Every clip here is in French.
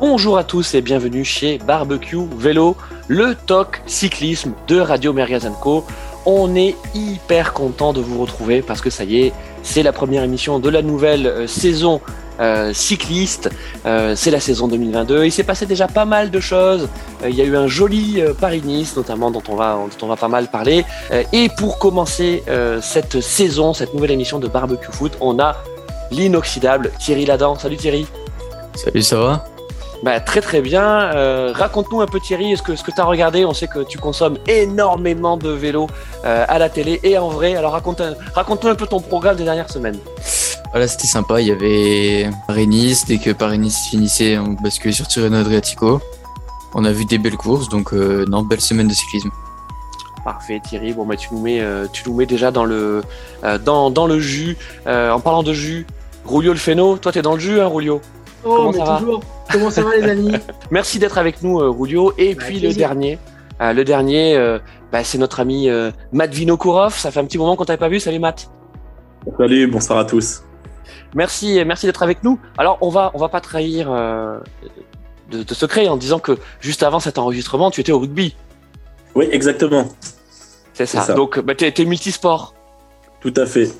Bonjour à tous et bienvenue chez Barbecue Vélo, le talk cyclisme de Radio Mergazanco. On est hyper content de vous retrouver parce que ça y est, c'est la première émission de la nouvelle euh, saison euh, cycliste. Euh, c'est la saison 2022. Il s'est passé déjà pas mal de choses. il y a eu un joli Paris-Nice, notamment dont on va dont on va pas mal parler. et pour commencer cette saison, cette nouvelle émission de Barbecue Foot, on a l'inoxydable Thierry Ladan. Salut Thierry. Salut, ça va? Bah, très très bien. Euh, raconte-nous un peu Thierry, ce que, ce que tu as regardé? On sait que tu consommes énormément de vélos euh, à la télé et en vrai. Alors raconte, raconte-nous un peu ton programme des dernières semaines. Voilà, c'était sympa. Il y avait Paris-Nice. Dès que Paris-Nice finissait, on basculait sur Tirreno Adriatico. On a vu des belles courses, donc euh, non, belle semaine de cyclisme. Parfait Thierry, bon bah tu nous mets, tu nous mets déjà dans le, dans, dans le jus. en parlant de jus, Rulio le Féno, toi t'es dans le jus hein Rulio? Oh, Comment mais ça toujours. Comment ça va les amis Merci d'être avec nous, euh, Rulio. Et bah, puis le dernier, euh, le dernier, euh, bah, c'est notre ami Matt Vinokourov. Ça fait un petit moment qu'on t'avait pas vu. Salut Matt. Salut, bonsoir à tous. Merci, merci d'être avec nous. Alors on va, on va pas trahir de, de, secret en disant que juste avant cet enregistrement, tu étais au rugby. Oui, exactement. C'est ça. Donc, bah, tu es multisport. Tout à fait.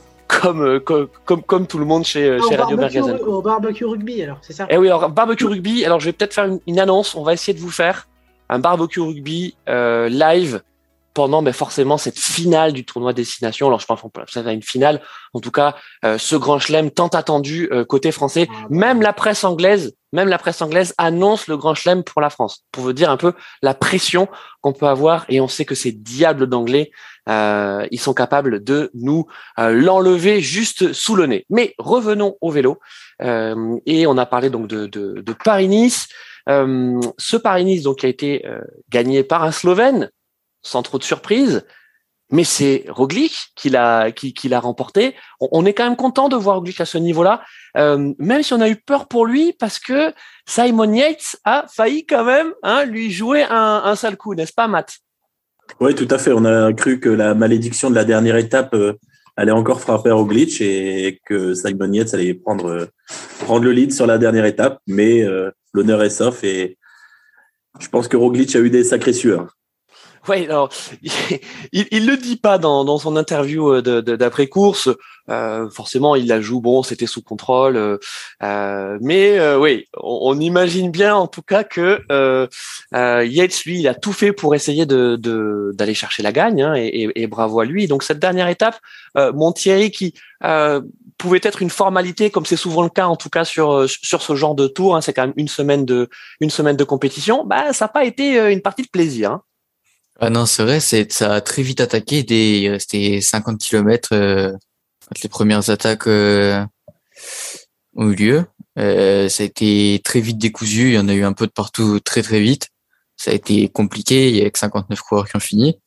Euh, comme, comme, comme, tout le monde chez, euh, chez Radio Mergazen. Au barbecue rugby, alors, c'est ça? Eh oui, alors, barbecue rugby, alors je vais peut-être faire une, annonce. On va essayer de vous faire un barbecue rugby euh, live pendant mais forcément cette finale du tournoi destination. Alors je pense qu'on ça va une finale. En tout cas, euh, ce grand chelem tant attendu euh, côté français. Ah, bah même la presse anglaise, même la presse anglaise annonce le grand chelem pour la France. Pour vous dire un peu la pression qu'on peut avoir. Et on sait que ces diables d'anglais, euh, ils sont capables de nous l'enlever juste sous le nez. Mais revenons au vélo. et on a parlé donc de, de, de Paris-Nice. ce Paris-Nice donc a été gagné par un Slovène sans trop de surprise. Mais c'est Roglic qui l'a remporté. On, est quand même content de voir Roglic à ce niveau-là, euh, même si on a eu peur pour lui parce que Simon Yates a failli quand même hein, lui jouer un, un sale coup, n'est-ce pas, Matt? Oui, tout à fait. On a cru que la malédiction de la dernière étape euh, allait encore frapper Roglic et que Simon Yates allait prendre euh, prendre le lead sur la dernière étape, mais l'honneur est sauf et je pense que Roglic a eu des sacrés sueurs. Oui, alors il, il le dit pas dans, dans son interview euh, d'après course. Euh, forcément, il la joue. Bon, c'était sous contrôle, euh, euh mais euh, oui, on, imagine bien en tout cas que Yates lui, il a tout fait pour essayer de d'aller chercher la gagne, hein, et, et, bravo à lui. Donc cette dernière étape, mon Thierry qui pouvait être une formalité, comme c'est souvent le cas en tout cas sur sur ce genre de tour. Hein, c'est quand même une semaine de une semaine de compétition. Bah, ça n'a pas été une partie de plaisir. Hein. Ah non, c'est vrai, c'est, ça a très vite attaqué. Il restait 50 km euh, quand les premières attaques euh, ont eu lieu. Euh, ça a été très vite décousu. Il y en a eu un peu de partout très très vite. Ça a été compliqué. Il y a que 59 coureurs qui ont fini.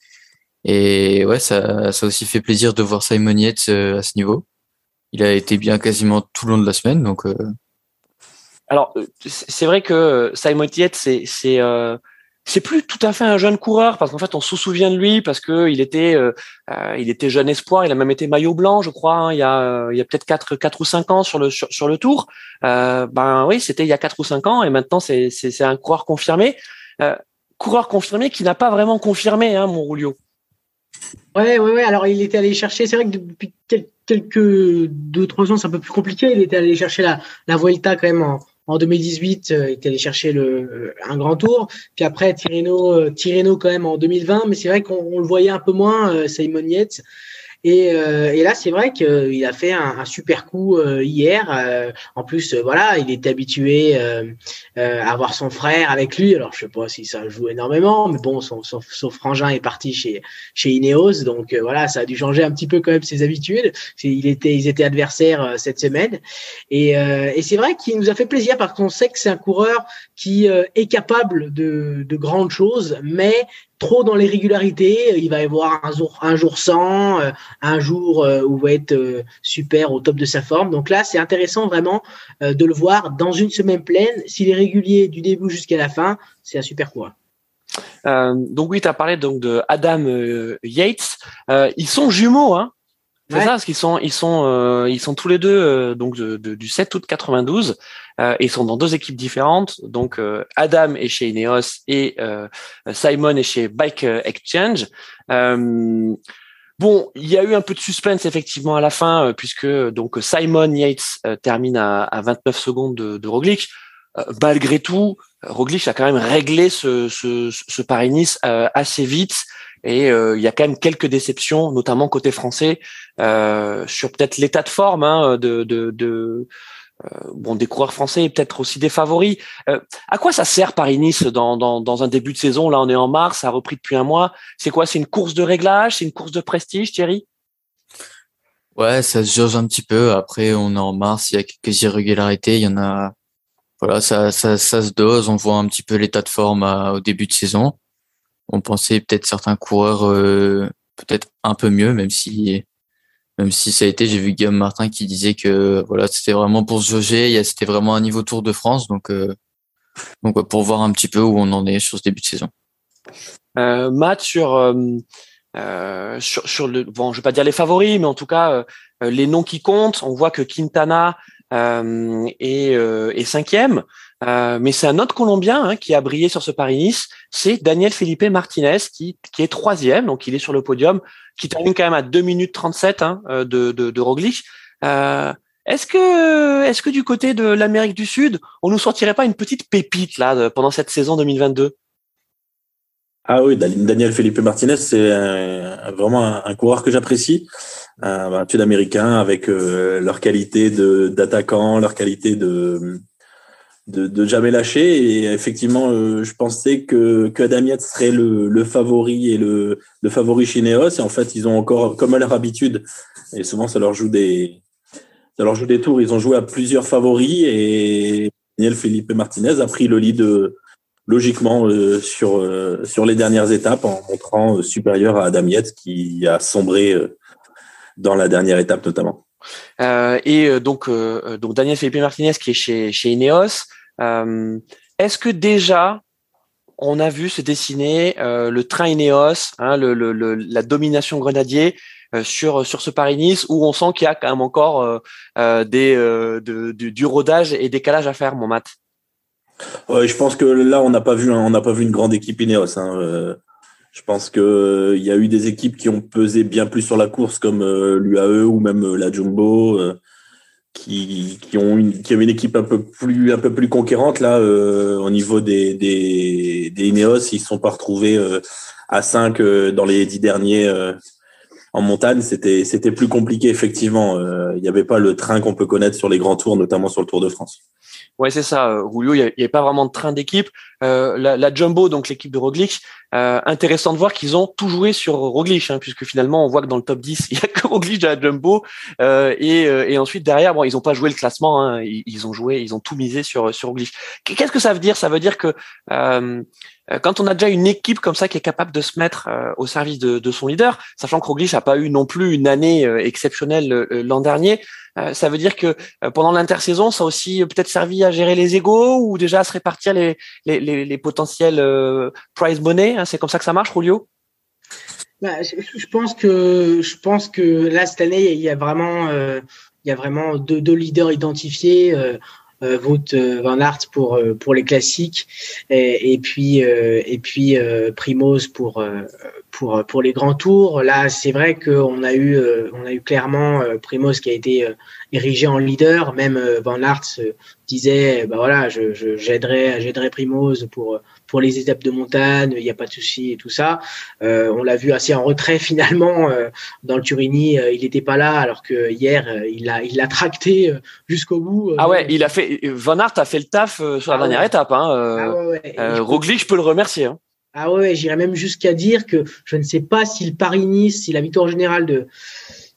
Et ouais, ça, ça a aussi fait plaisir de voir Simon Yates euh, à ce niveau. Il a été bien quasiment tout le long de la semaine. Donc, euh. alors c'est vrai que Simon Yates, c'est, c'est c'est plus tout à fait un jeune coureur parce qu'en fait on se souvient de lui parce que il était euh, euh, il était jeune espoir il a même été maillot blanc je crois hein, il y a euh, il y a peut-être quatre quatre ou cinq ans sur le sur, le tour. Ben oui c'était il y a quatre ou cinq ans et maintenant c'est c'est un coureur confirmé. Coureur confirmé qui n'a pas vraiment confirmé hein mon Rulio ouais ouais ouais alors il était allé chercher c'est vrai que depuis quelques deux trois ans c'est un peu plus compliqué il était allé chercher la la Vuelta quand même en en 2018, euh, il était allé chercher le, euh, un grand tour. Puis après, Tirreno, euh, Tirreno quand même en 2020. Mais c'est vrai qu'on le voyait un peu moins, Simon Yates. Et, euh, et, là, c'est vrai qu'il a fait un, un super coup euh, hier. Euh, en plus, voilà, il est habitué à avoir son frère avec lui. Alors, je sais pas si ça joue énormément, mais bon, son, son, son frangin est parti chez chez Ineos, donc voilà, ça a dû changer un petit peu quand même ses habitudes. Il était, ils étaient adversaires cette semaine, et, et c'est vrai qu'il nous a fait plaisir parce qu'on sait que c'est un coureur qui est capable de, de grandes choses, mais trop dans les régularités. Il va y avoir un jour, un jour sans, euh, un jour euh, où il va être euh, super au top de sa forme. Donc là, c'est intéressant vraiment de le voir dans une semaine pleine. S'il est régulier du début jusqu'à la fin, c'est un super coup. donc oui, tu as parlé donc de Adam Yates. ils sont jumeaux, hein C'est ça, parce qu'ils sont, ils sont, euh, ils sont tous les deux euh, donc du 7 août 92 euh, ils sont dans deux équipes différentes. Donc Adam est chez Ineos et Simon est chez Bike Exchange. bon, il y a eu un peu de suspense effectivement à la fin puisque donc Simon Yates termine à, à, 29 secondes de, de Roglic. malgré tout, Roglic a quand même réglé ce, ce, ce Paris-Nice assez vite. Et euh, il y a quand même quelques déceptions, notamment côté français, euh, sur peut-être l'état de forme hein, de, de, de euh, bon des coureurs français et peut-être aussi des favoris. à quoi ça sert Paris-Nice dans, dans, dans, un début de saison? Là, on est en mars, ça a repris depuis un mois. C'est quoi? C'est une course de réglage? C'est une course de prestige, Thierry? Ouais, ça se jauge un petit peu. Après, on est en mars, il y a quelques irrégularités. Il y en a. Voilà, ça, ça, ça se dose. On voit un petit peu l'état de forme au début de saison on pensait peut-être certains coureurs euh, peut-être un peu mieux, même si ça a été, j'ai vu Guillaume Martin qui disait que voilà, c'était vraiment pour se jauger, c'était vraiment un niveau Tour de France, donc euh, pour voir un petit peu où on en est sur ce début de saison. Euh, Matt sur le bon, je vais pas dire les favoris, mais en tout cas les noms qui comptent. On voit que Quintana est cinquième. Euh, mais c'est un autre Colombien hein, qui a brillé sur ce Paris-Nice, c'est Daniel Felipe Martinez qui, qui est troisième, donc il est sur le podium, qui termine quand même à 2 minutes 37 hein, euh, de, de, de Roglic. Euh, est-ce que, est-ce que du côté de l'Amérique du Sud, on nous sortirait pas une petite pépite là pendant cette saison 2022 ah oui, Daniel Felipe Martinez, c'est vraiment un, coureur que j'apprécie. Un sud-américain avec leur qualité d'attaquant, leur qualité de de, jamais lâcher. Et effectivement, euh, je pensais que, que Adamiat serait le, le, favori et le, le favori chez Neos. Et en fait, ils ont encore, comme à leur habitude, et souvent ça leur joue des, ça leur joue des tours. Ils ont joué à plusieurs favoris et Daniel Felipe Martinez a pris le lead euh, logiquement euh, sur sur les dernières étapes en montrant supérieur à Adam qui a sombré dans la dernière étape notamment. Euh, et euh, donc, euh, donc Daniel Felipe Martinez qui est chez, chez Ineos. Est-ce que déjà on a vu se dessiner le train Ineos, hein, la domination grenadier sur sur ce Paris-Nice où on sent qu'il y a quand même encore du, rodage et décalage à faire, mon Matt? Je pense que là on n'a pas vu pas vu une grande équipe Ineos. Hein. Je pense que euh, y a eu des équipes qui ont pesé bien plus sur la course, comme euh, l'UAE ou même euh, la Jumbo, qui, qui ont une, qui avaient une équipe un peu plus un peu plus conquérante là au niveau des des, des Ineos. Ils ne sont pas retrouvés à 5 dans les dix derniers en montagne. C'était c'était plus compliqué effectivement. Il n'y avait pas le train qu'on peut connaître sur les grands tours, notamment sur le Tour de France. Ouais, c'est ça, Julio. Il n'y avait pas vraiment de train d'équipe. Euh, la, la, Jumbo, donc l'équipe de Roglic, euh, intéressant de voir qu'ils ont tout joué sur Roglic, hein, puisque finalement on voit que dans le top 10, il y a que Roglic de la Jumbo, euh, et, euh, et, ensuite derrière, bon, ils n'ont pas joué le classement, hein, ils, ont joué, ils ont tout misé sur sur Roglic. Qu'est-ce que ça veut dire? Ça veut dire que euh, quand on a déjà une équipe comme ça qui est capable de se mettre au service de, son leader, sachant que Roglic n'a pas eu non plus une année exceptionnelle l'an dernier, ça veut dire que pendant l'intersaison, ça a aussi peut-être servi à gérer les égaux ou déjà à se répartir les, potentiels euh, prize money hein, C'est comme ça que ça marche, Julio? Bah, je, pense que je pense que là cette année il y a vraiment euh, il y a vraiment deux, leaders identifiés. Euh, euh, Wout Van Aert pour pour les classiques et, et puis et puis Primoz pour pour pour les grands tours. Là, c'est vrai qu'on a eu on a eu clairement Primoz qui a été érigé en leader. Même Van Aert disait, bah voilà, je, je j'aiderai, j'aiderai Primoz pour pour les étapes de montagne, il n'y a pas de souci et tout ça. Euh, on l'a vu assez en retrait finalement euh, dans le Turini, euh, il n'était pas là alors que hier euh, il l'a il l'a tracté jusqu'au bout. ah ouais, il a fait Van Aert a fait le taf sur la ah dernière étape. Hein, ah ouais, ouais. Roglic, je peux le remercier. Hein. Ah ouais, j'irais même jusqu'à dire que je ne sais pas si le Paris-Nice, si la victoire générale de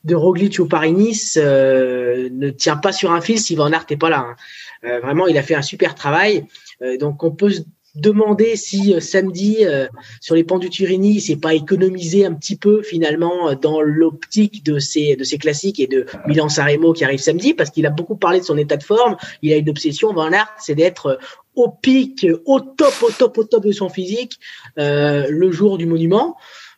de Roglic au Paris-Nice ne tient pas sur un fil si Van Aert n'est pas là. Hein. Euh, vraiment, il a fait un super travail. Euh, donc, on peut demander si euh, samedi sur les pans du Turini, il s'est pas économisé un petit peu finalement dans l'optique de ces de ces classiques et de Milan Saremo qui arrive samedi parce qu'il a beaucoup parlé de son état de forme. Il a une obsession, Van Aert, c'est d'être au pic, au top, au top, au top de son physique le jour du monument.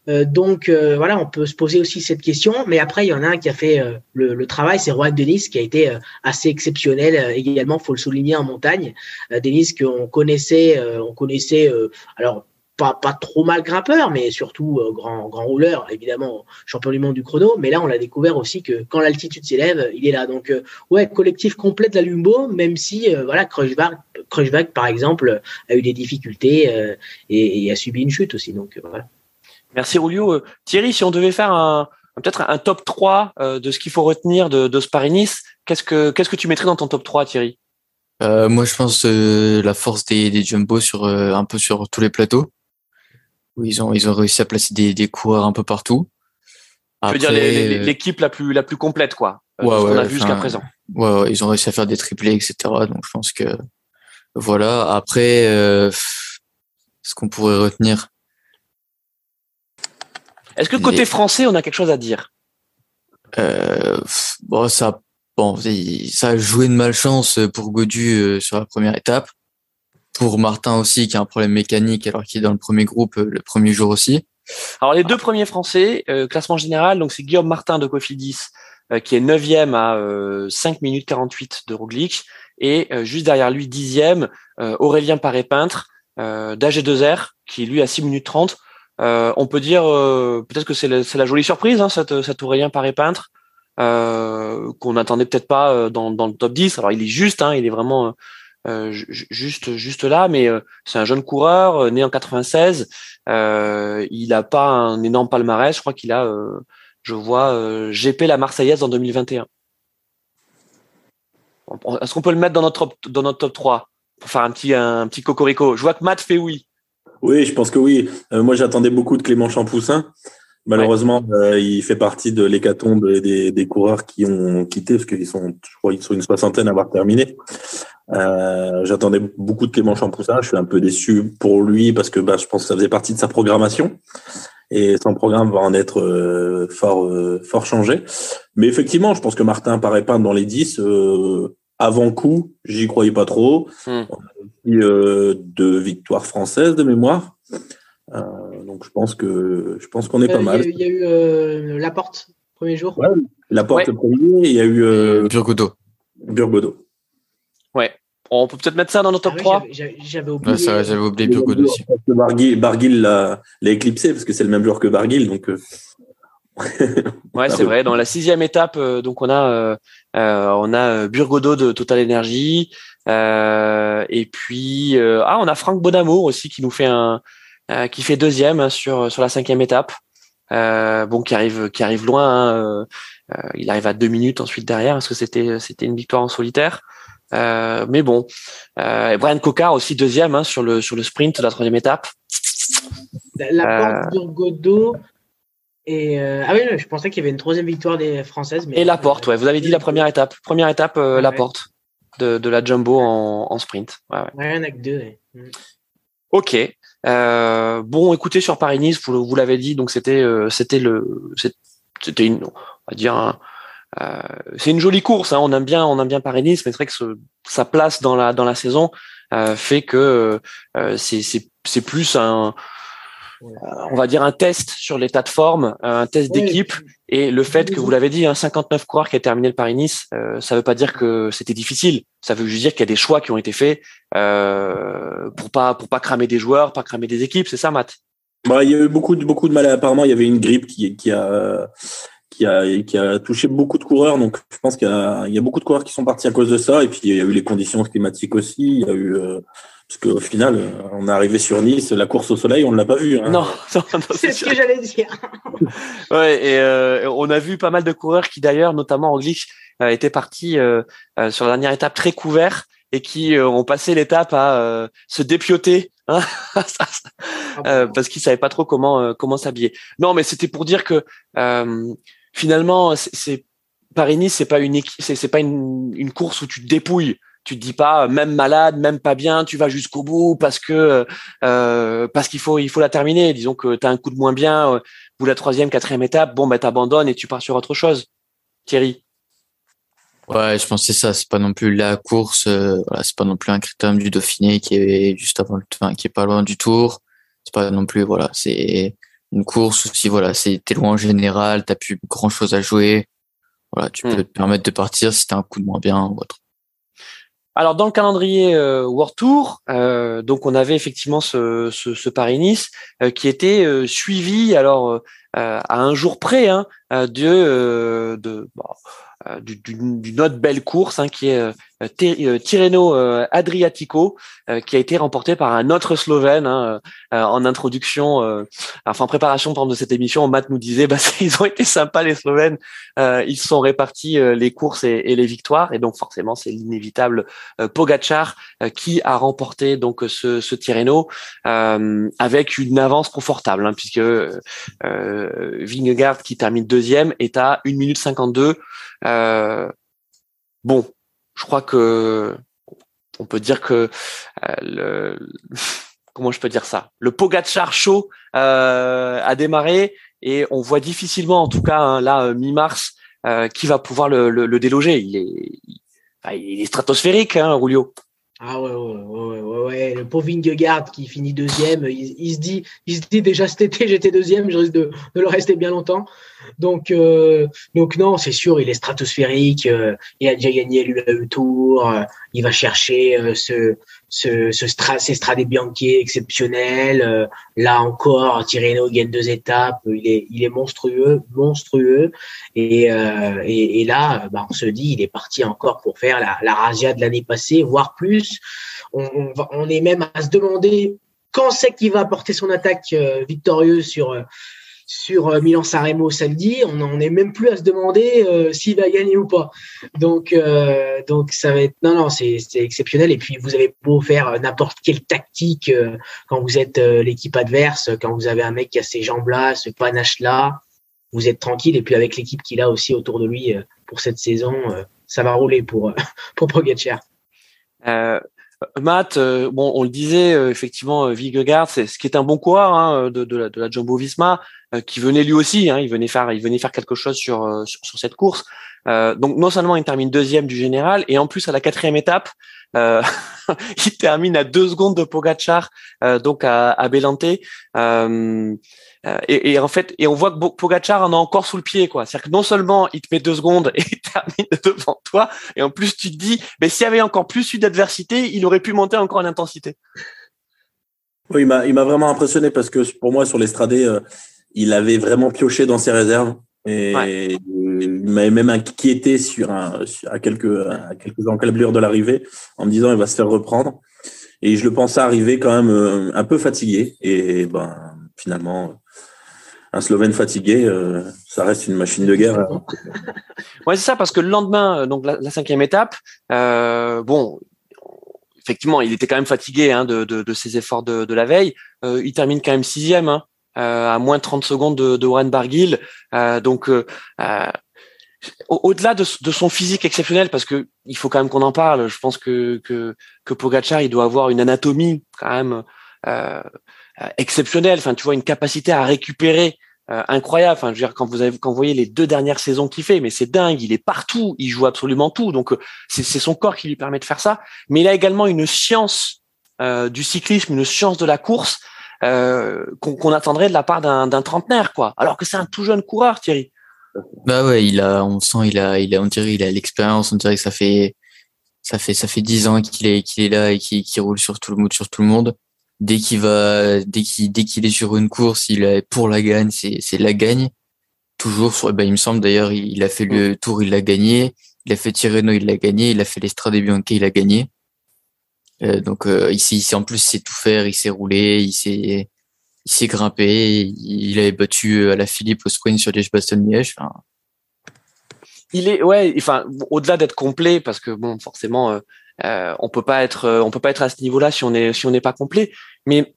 Euh, donc euh, voilà, on peut se poser aussi cette question. Mais après, il y en a un qui a fait euh, le, travail, c'est Juan Denis, qui a été assez exceptionnel également, faut le souligner en montagne. Denis qu'on connaissait, on connaissait, alors pas, pas trop mal grimpeur, mais surtout grand, grand rouleur, évidemment, champion du monde du chrono. Mais là, on l'a découvert aussi que quand l'altitude s'élève, il est là. Donc, ouais, collectif complet de la Lumbo, même si, voilà, Crushback, par exemple, a eu des difficultés et, et, a subi une chute aussi. Donc, voilà. Merci Rulio. Euh, Thierry, si on devait faire un, peut-être un top 3 euh, de ce qu'il faut retenir de, de ce qu'est-ce que qu'est-ce que tu mettrais dans ton top 3, Thierry? Euh, Moi, je pense la force des, des jumbo sur un peu sur tous les plateaux. Où ils ont ils ont réussi à placer des, des coureurs un peu partout. Tu veux dire l'équipe la plus la plus complète, quoi. Ouais, ce qu'on a vu jusqu'à présent. Ouais, ils ont réussi à faire des triplés, etc. Donc je pense que voilà. Après, ce qu'on pourrait retenir, est-ce que côté français, on a quelque chose à dire? Euh, Bon, ça, bon, ça a joué de malchance pour Godu euh, sur la première étape. Pour Martin aussi, qui a un problème mécanique alors qu'il est dans le premier groupe euh, le premier jour aussi. Alors les deux premiers Français, classement général, donc c'est Guillaume Martin de Cofidis qui est 9e à 5 minutes 48 de Roglic et juste derrière lui 10e Aurélien Paré-Peintre d'AG2R qui lui a 6 minutes 30 euh, on peut dire euh, peut-être que c'est la, jolie surprise, hein, cette, cet Aurélien Paré peintre euh, qu'on n'attendait peut-être pas dans, le top 10. Alors il est juste, hein, il est vraiment juste juste là, mais c'est un jeune coureur né en 96. il a pas un énorme palmarès. Je crois qu'il a, je vois GP la Marseillaise en 2021. Est-ce qu'on peut le mettre dans notre top, dans notre top 3 pour faire un petit un petit cocorico Je vois que Matt fait oui. Oui, je pense que oui. Euh, moi, j'attendais beaucoup de Clément Champoussin. Malheureusement, euh, il fait partie de l'hécatombe des, des coureurs qui ont quitté, parce qu'ils sont, je crois, ils sont une soixantaine à avoir terminé. Euh, j'attendais beaucoup de Clément Champoussin. Je suis un peu déçu pour lui parce que bah, je pense que ça faisait partie de sa programmation. Et son programme va en être fort, fort changé. Mais effectivement, je pense que Martin paraît pas dans les 10 avant coup, j'y croyais pas trop. Hmm. On a aussi euh, deux victoires françaises de mémoire. Euh, donc je pense que je pense qu'on est pas euh, mal. Il y a eu euh, la porte premier jour. Ouais, la porte le premier. Il y a eu euh, Burgodo. Burgodo. Ouais. On peut peut-être mettre ça dans notre top 3 ah J'avais oublié. Ouais, j'avais oublié Burgodo aussi. Barguil l'a éclipsé parce que c'est le même joueur que Barguil. Donc, ouais, c'est vrai. Dans la sixième étape, donc on a euh, on a euh, Burgodo de Total Energy. Euh, et puis ah, on a Franck Bonamour aussi qui nous fait un qui fait deuxième hein, sur sur la cinquième étape. bon, qui arrive qui arrive loin. Hein, il arrive à deux minutes ensuite derrière parce que c'était c'était une victoire en solitaire. mais bon, Brian Cocard aussi deuxième hein, sur le sur le sprint de la troisième étape. La porte Burgodo, et euh, ah oui, je pensais qu'il y avait une troisième victoire des Françaises. Mais... Et la porte, ouais. Vous avez dit la première étape. Première étape, euh, la porte de, de, la jumbo en, en sprint. Ouais, ouais. rien que deux. Mm. Ok. Euh, bon, écoutez, sur Paris-Nice, vous, vous l'avez dit, donc c'était c'était le c'était une on va dire c'est une jolie course. Hein, on aime bien on aime bien Paris-Nice, mais c'est vrai que ce, sa place dans la dans la saison fait que c'est c'est plus un on va dire un test sur l'état de forme, un test d'équipe et le fait que vous l'avez dit, un 59 coureurs qui a terminé le Paris-Nice, euh, ça veut pas dire que c'était difficile. Ça veut juste dire qu'il y a des choix qui ont été faits euh, pour pas pour pas cramer des joueurs, pas cramer des équipes. C'est ça, Matt? Bah, il y a eu beaucoup de beaucoup de mal. Apparemment, il y avait une grippe qui qui a qui a, qui a touché beaucoup de coureurs. Donc, je pense qu'il y, y, a beaucoup de coureurs qui sont partis à cause de ça. Et puis, il y a eu les conditions climatiques aussi. Il y a eu, euh, parce qu'au final, euh, on est arrivé sur Nice, la course au soleil, on ne l'a pas vu. Hein. Non, c'est ce que j'allais dire. ouais, et euh, on a vu pas mal de coureurs qui d'ailleurs, notamment Roglic, euh, étaient partis euh, euh, sur la dernière étape très couverts et qui ont passé l'étape à se dépioter hein ah parce qu'ils savaient pas trop comment comment s'habiller. Non, mais c'était pour dire que finalement, c'est Paris-Nice, c'est pas une c'est pas une, une course où tu te dépouilles tu te dis pas même malade, même pas bien, tu vas jusqu'au bout parce que euh, parce qu'il faut il faut la terminer. Disons que tu as un coup de moins bien euh, ou la troisième, quatrième étape, bon ben t'abandonnes et tu pars sur autre chose. Thierry. Ouais, je pense que c'est ça. C'est pas non plus la course. Euh, voilà, c'est pas non plus un critérium du Dauphiné qui est juste avant le, enfin, qui est pas loin du Tour. C'est pas non plus voilà. C'est une course ou si voilà, c'est t'es loin en général, t'as plus grand chose à jouer, voilà, tu peux Hmm. te permettre de partir si t'as un coup de moins bien ou autre. Alors dans le calendrier euh, World Tour, euh, donc on avait effectivement ce, ce, ce Paris-Nice euh, qui était euh, suivi alors à un jour près hein, de, de d'une autre belle course hein, qui est Tirreno euh, Adriatico euh, qui a été remporté par un autre Slovène hein, euh, en introduction, euh, enfin en préparation de cette émission, Matt nous disait bah, ils ont été sympas les Slovènes, euh, ils sont répartis euh, les courses et, les victoires. Et donc forcément c'est l'inévitable euh, Pogacar euh, qui a remporté donc ce, ce Tirreno euh, avec une avance confortable hein, puisque euh, Vingegaard qui termine deuxième est à 1 minute 52 euh, bon je crois que on peut dire que euh, le comment je peux dire ça? Le Pogacar show euh, a démarré et on voit difficilement en tout cas hein, là euh, mi-mars euh, qui va pouvoir le, le, le déloger. Il est il est stratosphérique hein, Rulio Ah ouais, ouais, ouais, ouais, ouais. Le pauvre Vingegaard qui finit deuxième, il, se dit, il se dit déjà cet été j'étais deuxième, je risque de, de le rester bien longtemps. Donc, euh, donc non, c'est sûr, il est stratosphérique. euh, il a déjà gagné l'UAE Tour. euh, il va chercher euh, ce, ce, ce stra, ces Strade Bianchi exceptionnels. euh, là encore, Tirreno gagne deux étapes. Il est, il est monstrueux, monstrueux. Et, euh, et, et là, bah, on se dit, il est parti encore pour faire la, la razzia de l'année passée, voire plus. On, on, va- on est même à se demander quand c'est qu'il va apporter son attaque euh, victorieuse sur euh, sur euh, Milan Sanremo samedi. On n'en est même plus à se demander euh, s'il va gagner ou pas. Donc euh, donc ça va être non non c'est exceptionnel. Et puis vous avez beau faire euh, n'importe quelle tactique euh, quand vous êtes euh, l'équipe adverse, quand vous avez un mec qui a ces jambes là, ce panache là, vous êtes tranquille. Et puis avec l'équipe qu'il a aussi autour de lui pour cette saison, ça va rouler pour pour Pogacar. Euh, Matt, euh, bon, on le disait euh, effectivement, euh, Vingegaard, c'est ce qui est un bon coureur hein, de, de, la, de la Jumbo-Visma, euh, qui venait lui aussi, hein, il venait faire, il venait faire quelque chose sur euh, sur, sur cette course. Euh, donc non seulement il termine deuxième du général, et en plus à la quatrième étape, euh, il termine à deux secondes de Pogacar, euh, donc à, à Belante. Et, et en fait, et on voit que Pogacar en a encore sous le pied, quoi. C'est-à-dire que non seulement il te met deux secondes et il termine devant toi, et en plus tu te dis, mais s'il y avait encore plus eu d'adversité, il aurait pu monter encore en intensité. Oui, il m'a, il m'a vraiment impressionné parce que pour moi, sur l'Estrade, euh, il avait vraiment pioché dans ses réserves. Et Ouais. Il m'avait même inquiété sur à quelques, quelques encablures de l'arrivée en me disant il va se faire reprendre. Et je le pensais arriver quand même euh, un peu fatigué. Et ben, finalement, un Slovène fatigué, euh, ça reste une machine de guerre. Ouais, c'est ça, parce que le lendemain, euh, donc la, cinquième étape, bon, effectivement, il était quand même fatigué hein, de, ses efforts de, la veille. Il termine quand même sixième, hein, à moins de 30 secondes de, Warren Barguil. Donc, au-delà de, de son physique exceptionnel, parce que il faut quand même qu'on en parle. Je pense que que, que Pogacar, il doit avoir une anatomie quand même euh, euh, exceptionnelle. Enfin, tu vois, une capacité à récupérer euh, incroyable. Enfin, je veux dire, quand vous avez, quand vous voyez les deux dernières saisons qu'il fait, mais c'est dingue. Il est partout, il joue absolument tout. Donc, c'est son corps qui lui permet de faire ça. Mais il a également une science euh, du cyclisme, une science de la course euh, qu'on attendrait de la part d'un trentenaire, quoi. Alors que c'est un tout jeune coureur, Thierry. Bah ouais, il a, on sent, il a, il a, on dirait, il a l'expérience, on dirait que ça fait, ça fait, ça fait dix ans qu'il est, qu'il est là et qu'il qu'il roule sur tout le monde, sur tout le monde. Dès qu'il va, dès qu'il, dès qu'il est sur une course, il est pour la gagne, c'est, c'est la gagne. Toujours sur, bah, il me semble d'ailleurs, il, il a fait le tour, il l'a gagné. Il a fait Tirreno, il l'a gagné. Il a fait l'Estrade Bianchi, il a gagné. Euh, donc, euh, ici, ici, en plus, il sait tout faire, il sait rouler, il sait, il s'est grimpé, il avait battu à la Philippe au sprint sur Liège-Bastogne-Liège. Enfin, il est ouais enfin au-delà d'être complet parce que bon forcément euh, euh, on peut pas être euh, on peut pas être à ce niveau-là si on est si on n'est pas complet mais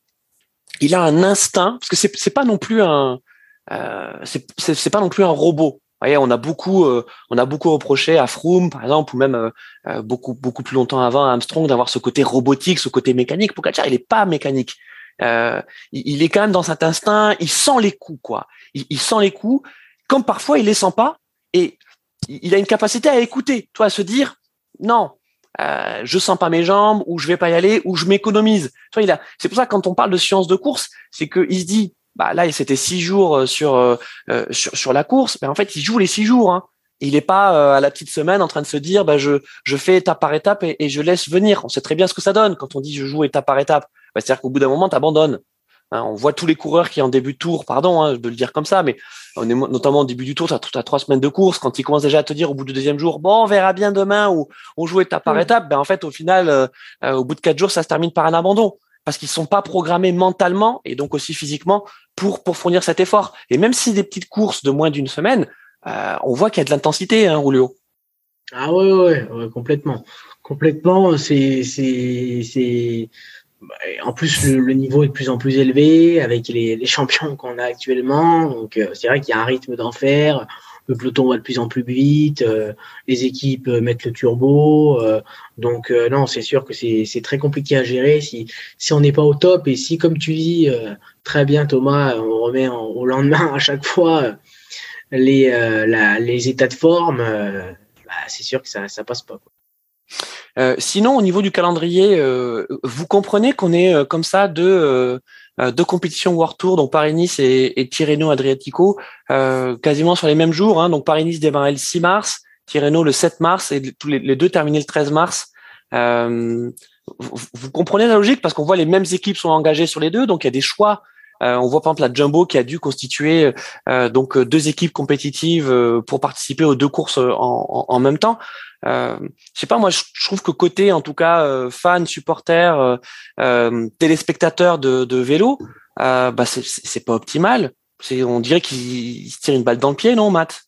il a un instinct parce que c'est c'est pas non plus un euh, c'est pas non plus un robot vous voyez, on a beaucoup, euh, on a beaucoup reproché à Froome, par exemple, ou même euh, euh, beaucoup, beaucoup plus longtemps avant à Armstrong d'avoir ce côté robotique, ce côté mécanique. Pogacar, il est pas mécanique. Euh, il, il est quand même dans cet instinct. Il sent les coups, quoi. Il, il sent les coups, comme parfois il les sent pas. Et il a une capacité à écouter, toi, à se dire non, euh, je sens pas mes jambes, ou je vais pas y aller, ou je m'économise. Toi, il a. C'est pour ça que quand on parle de science de course, c'est qu'il se dit bah là c'était six jours sur, sur sur la course, mais en fait il joue les six jours. Hein. Il n'est pas à la petite semaine en train de se dire bah je je fais étape par étape et, je laisse venir. On sait très bien ce que ça donne quand on dit je joue étape par étape. Bah, C'est-à-dire qu'au bout d'un moment tu abandonnes. Hein, on voit tous les coureurs qui en début de tour, pardon hein, de le dire comme ça, mais on est notamment au début du tour, tu as, trois semaines de course, quand ils commencent déjà à te dire au bout du deuxième jour, bon, on verra bien demain ou on joue étape par étape, ben en fait au final, euh, euh, au bout de quatre jours, ça se termine par un abandon parce qu'ils sont pas programmés mentalement et donc aussi physiquement pour pour fournir cet effort. Et même si des petites courses de moins d'une semaine, euh, on voit qu'il y a de l'intensité, hein. Ah ouais, ouais, ouais, complètement, complètement. C'est c'est c'est en plus, le, niveau est de plus en plus élevé avec les, les champions qu'on a actuellement. Donc, euh, c'est vrai qu'il y a un rythme d'enfer. Le peloton va de plus en plus vite. Euh, les équipes euh, mettent le turbo. donc, non, c'est sûr que c'est très compliqué à gérer si, si on n'est pas au top. Et si, comme tu dis très bien, Thomas, on remet au lendemain à chaque fois les, les états de forme, bah, c'est sûr que ça ça passe pas. Quoi. Euh, sinon, au niveau du calendrier, euh, vous comprenez qu'on est euh, comme ça deux, deux compétitions World Tour, donc Paris-Nice et, et Tirreno-Adriatico, quasiment sur les mêmes jours. Hein, donc Paris-Nice démarrait le 6 mars, Tirreno le 7 mars et tous les, deux terminaient le 13 mars. Vous, vous, comprenez la logique parce qu'on voit les mêmes équipes sont engagées sur les deux, donc il y a des choix euh, on voit par exemple la Jumbo qui a dû constituer euh, donc deux équipes compétitives euh, pour participer aux deux courses en, même temps. Euh, je sais pas, moi je, trouve que côté en tout cas fans, supporters, téléspectateurs de, vélo, bah c'est pas optimal. On dirait qu'ils se tirent une balle dans le pied, non, Matt?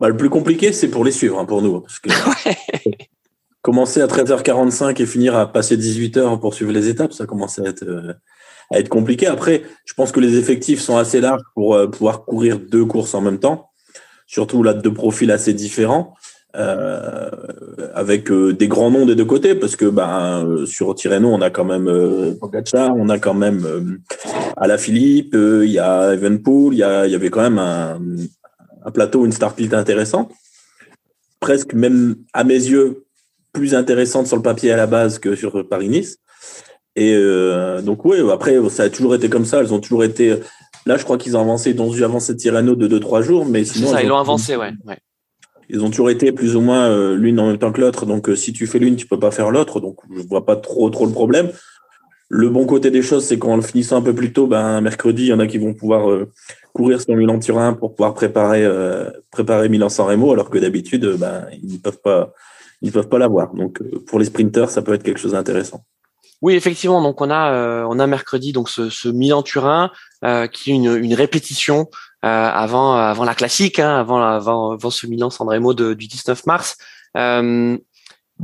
Bah, Le plus compliqué, c'est pour les suivre hein, pour nous, parce que commencer à 13h45 et finir à passer 18h pour suivre les étapes, ça commence à être à être compliqué. Après, je pense que les effectifs sont assez larges pour euh, pouvoir courir deux courses en même temps, surtout là deux profils assez différents. Euh, avec euh, des grands noms des deux côtés, parce que ben, sur Tirreno, on a quand même euh, Pogacar, on a quand même euh, Philippe, il y a Evenpool, il y, a, il y avait quand même un, un plateau, une startpile intéressante, presque même à mes yeux plus intéressante sur le papier à la base que sur Paris-Nice. Et euh, donc, oui, après, ça a toujours été comme ça. Elles ont toujours été. Là, je crois qu'ils ont avancé, ils ont dû avancer Tirano de 2-3 jours, mais sinon. Ça, ils l'ont avancé, ouais. Ils ont toujours été plus ou moins euh, l'une en même temps que l'autre. Donc, euh, si tu fais l'une, tu peux pas faire l'autre. Donc, je vois pas trop, trop le problème. Le bon côté des choses, c'est qu'en le finissant un peu plus tôt, ben, mercredi, il y en a qui vont pouvoir courir sur Milan-Turin pour pouvoir préparer, préparer Milan-San Remo, alors que d'habitude, ben, ils ne peuvent pas, ils peuvent pas l'avoir. Donc, pour les sprinters, ça peut être quelque chose d'intéressant. Oui, effectivement. Donc on a euh, on a mercredi donc ce, ce Milan Turin euh, qui est une, répétition euh, avant avant la classique, hein, avant, avant avant ce Milan Sanremo de, du 19 mars.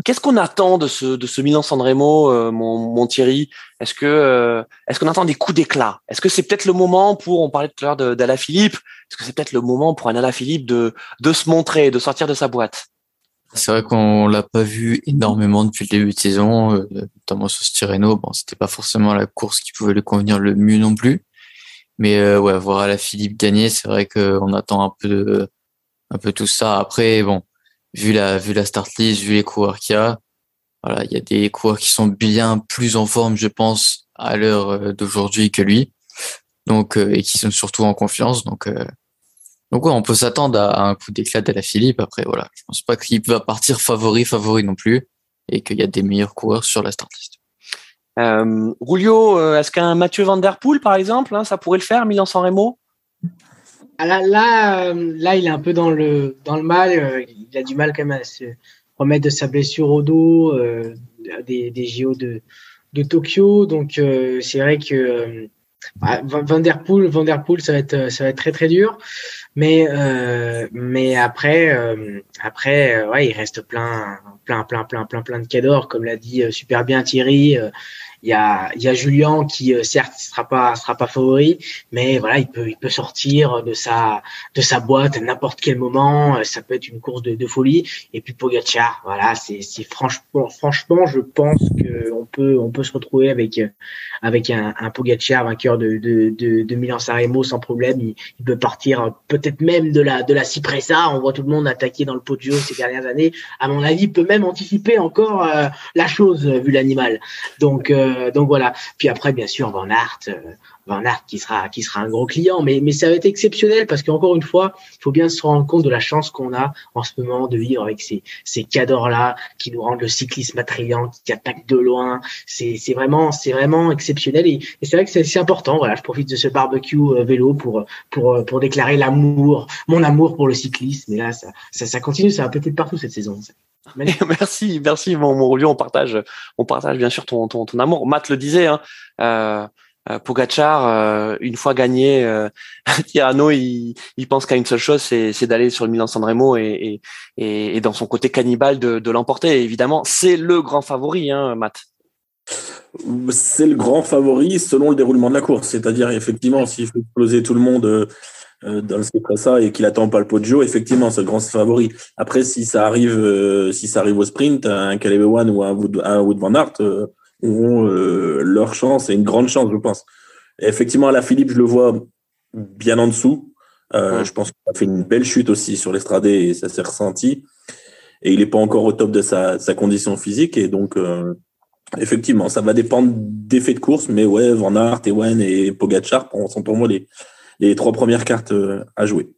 Qu'est-ce qu'on attend de ce de ce Milan Sanremo, mon, mon Thierry? Est-ce que est-ce qu'on attend des coups d'éclat? Est-ce que c'est peut-être le moment pour on parlait tout à l'heure d'Ala Philippe Est-ce que c'est peut-être le moment pour un Ala Philippe de de se montrer, de sortir de sa boîte? C'est vrai qu'on l'a pas vu énormément depuis le début de saison, euh, notamment sur Tirreno. Bon, c'était pas forcément la course qui pouvait lui convenir le mieux non plus. Mais euh, ouais, voir la Philippe gagner, c'est vrai qu'on attend un peu un peu tout ça. Après, bon, vu la, vu la start list, vu les coureurs qu'il y a, voilà, il y a des coureurs qui sont bien plus en forme, je pense, à l'heure euh, d'aujourd'hui que lui. Donc, et qui sont surtout en confiance. Donc, donc ouais, on peut s'attendre à un coup d'éclat de la Philippe. Après, voilà, je pense pas qu'il va partir favori, favori non plus, et qu'il y a des meilleurs coureurs sur la start list. Euh, euh est-ce qu'un Mathieu Van Der Poel, par exemple, hein, ça pourrait le faire, Milan-San Remo? Ah, là, là, euh, là, il est un peu dans le, dans le mal. Euh, il a du mal quand même à se remettre de sa blessure au dos des, des JO de, de Tokyo. Donc, c'est vrai que bah, Van Der Poel, ça va être, ça va être très très dur. Mais mais après après ouais il reste plein plein plein plein plein plein de cadors comme l'a dit super bien Thierry il y a, y a Julien qui euh, certes sera pas sera pas favori, mais voilà il peut il peut sortir de sa de sa boîte à n'importe quel moment. Euh, ça peut être une course de, de folie. Et puis Pogacar, voilà c'est c'est franchement franchement je pense que on peut on peut se retrouver avec avec un, un Pogacar vainqueur de de de, de Milan Sanremo sans problème. Il, peut partir peut-être même de la de la Cipressa. On voit tout le monde attaquer dans le pot ces dernières années. À mon avis, il peut même anticiper encore euh, la chose vu l'animal. Donc euh, donc voilà. Puis après, bien sûr, Van Aert, euh, Van Aert qui sera qui sera un gros client, mais mais ça va être exceptionnel parce qu'encore une fois, il faut bien se rendre compte de la chance qu'on a en ce moment de vivre avec ces ces cadors là qui nous rendent le cyclisme attrayant, qui attaquent de loin. C'est c'est vraiment c'est vraiment exceptionnel et, c'est vrai que c'est important. Voilà, je profite de ce barbecue euh, vélo pour pour pour déclarer l'amour, mon amour pour le cyclisme. Et là, ça ça, continue, ça va de partout cette saison. merci, merci mon, mon On partage, on partage bien sûr ton, ton, ton amour. Matt le disait, hein, euh, euh Pogacar, euh, une fois gagné, euh, il, il pense qu'à une seule chose, c'est d'aller sur le Milan Sanremo et, dans son côté cannibale de, l'emporter. Évidemment, c'est le grand favori, hein, Matt. C'est le grand favori selon le déroulement de la course. C'est-à-dire, effectivement, s'il faut exploser tout le monde euh, dans le ça et qu'il attend pas le Poggio, effectivement, c'est le grand favori. Après, si ça arrive, euh, si ça arrive au sprint, un Caleb One ou un Wood, un Wood Van Aert euh, auront leur chance et une grande chance, je pense. effectivement, à la Philippe, je le vois bien en dessous. Je pense qu'il a fait une belle chute aussi sur l'estradé et ça s'est ressenti. Et il n'est pas encore au top de sa, sa condition physique. Et donc, effectivement, ça va dépendre d'effets de course. Mais ouais, Van Aert, Ewan et Pogacar sont pour moi les, les trois premières cartes euh, à jouer.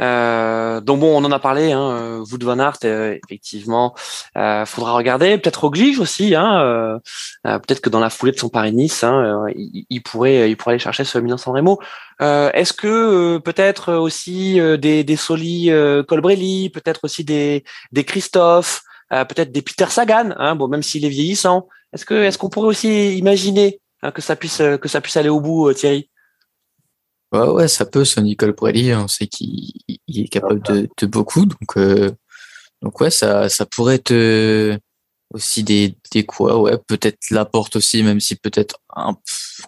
Euh, donc bon, on en a parlé, hein, Wood van Aert, euh, effectivement, euh, faudra regarder. Peut-être Roglic aussi, hein, euh, peut-être que dans la foulée de son Paris-Nice, hein, il, pourrait, il pourrait aller chercher ce Milan San Remo. Est-ce que peut-être aussi des, des Soli Colbrelli, peut-être aussi des, des Christophe, peut-être des Peter Sagan, hein, bon même s'il est vieillissant. Est-ce que est-ce qu'on pourrait aussi imaginer hein, que ça puisse que ça puisse aller au bout, Thierry? Ouais, ouais, ça peut, son Nicole Brady, on sait qu'il est capable de, beaucoup, donc, euh, donc ouais, ça, ça pourrait être euh, aussi des, des quoi, ouais, peut-être la porte aussi, même si peut-être un,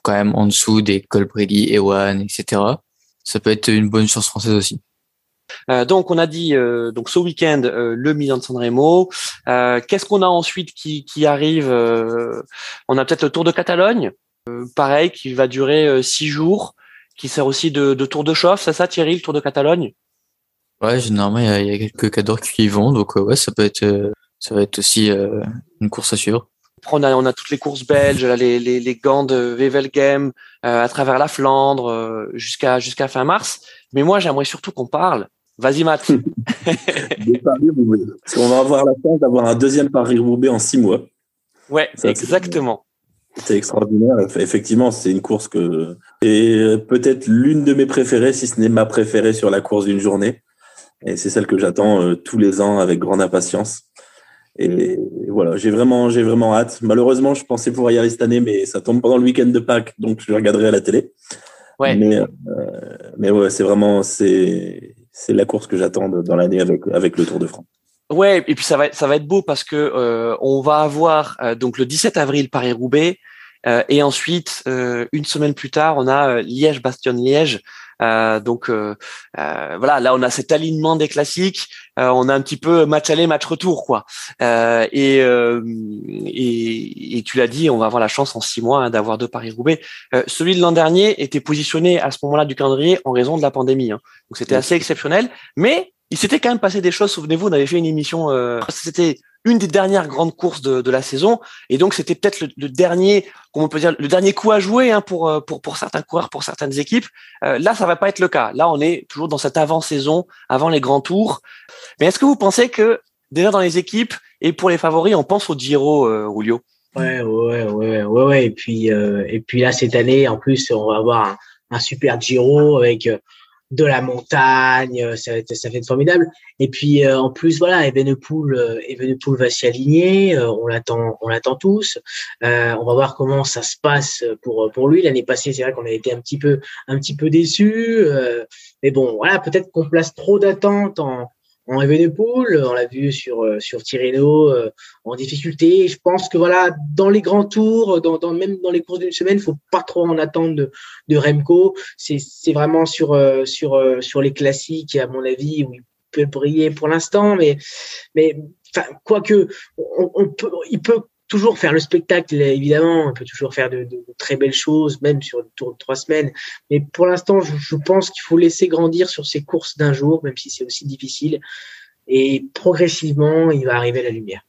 quand même en dessous des Colbrelli, Ewan, etc. Ça peut être une bonne chance française aussi. Euh, donc on a dit euh, donc ce week-end euh, le Milan de Sanremo. Qu'est-ce qu'on a ensuite qui, qui arrive On a peut-être le Tour de Catalogne, pareil qui va durer six jours qui sert aussi de, de tour de chauffe, c'est ça Thierry, le Tour de Catalogne? Ouais, généralement il y, a, il y a quelques cadors qui y vont, donc euh, ouais, ça peut être, euh, ça va être aussi euh, une course à suivre. On a, on a toutes les courses belges, là, les, les, les gants de Wevelgem à travers la Flandre jusqu'à jusqu'à fin mars. Mais moi, j'aimerais surtout qu'on parle. Vas-y, Matt. Parce qu'on va avoir la chance d'avoir un deuxième Paris-Roubaix en six mois. Ouais, exactement. C'est extraordinaire. Effectivement, c'est une course que et peut-être l'une de mes préférées, si ce n'est ma préférée sur la course d'une journée. Et c'est celle que j'attends euh, tous les ans avec grande impatience. Et voilà, j'ai vraiment, j'ai vraiment hâte. Malheureusement, je pensais pouvoir y aller cette année, mais ça tombe pendant le week-end de Pâques, donc je regarderai à la télé. Ouais. Mais, euh, mais ouais, c'est vraiment, c'est, c'est la course que j'attends dans l'année avec, avec le Tour de France. Ouais, et puis ça va ça va être beau parce que euh, on va avoir euh, donc le 17 avril Paris Roubaix euh, et ensuite une semaine plus tard on a Liège Bastion Liège. donc voilà, là on a cet alignement des classiques. on a un petit peu match aller match retour quoi. Et, et, et tu l'as dit, on va avoir la chance en six mois hein, d'avoir deux Paris Roubaix. celui de l'an dernier était positionné à ce moment-là du calendrier en raison de la pandémie. Hein. Donc c'était assez exceptionnel, mais il s'était quand même passé des choses. Souvenez-vous, on avait fait une émission. Euh, c'était une des dernières grandes courses de, de la saison, et donc c'était peut-être le, dernier, comment on peut dire, le dernier coup à jouer hein, pour euh, pour pour certains coureurs, pour certaines équipes. Euh, là, ça va pas être le cas. Là, on est toujours dans cette avant-saison, avant les grands tours. Mais est-ce que vous pensez que déjà dans les équipes et pour les favoris, on pense au Giro, euh, Julio? Ouais, ouais, ouais, ouais, ouais. Et puis et puis là cette année, en plus, on va avoir un, un super Giro avec de la montagne, euh, ça ça va être formidable. Et puis euh, en plus voilà, Evenepoel, euh, va s'y aligner, on l'attend, on l'attend tous. on va voir comment ça se passe pour pour lui. L'année passée, c'est vrai qu'on a été un petit peu un petit peu déçus, mais bon voilà, peut-être qu'on place trop d'attentes en en on l'a vu sur euh, sur Tirreno euh, en difficulté. Je pense que voilà, dans les grands tours, dans, dans même dans les courses d'une semaine, faut pas trop en attendre de, de Remco. C'est c'est vraiment sur euh, sur sur les classiques à mon avis où il peut briller pour l'instant, mais mais enfin quoique on, on peut il peut toujours faire le spectacle, évidemment, on peut toujours faire de, très belles choses, même sur le tour de trois semaines. Mais pour l'instant, je, pense qu'il faut laisser grandir sur ces courses d'un jour, même si c'est aussi difficile. Et progressivement, il va arriver la lumière.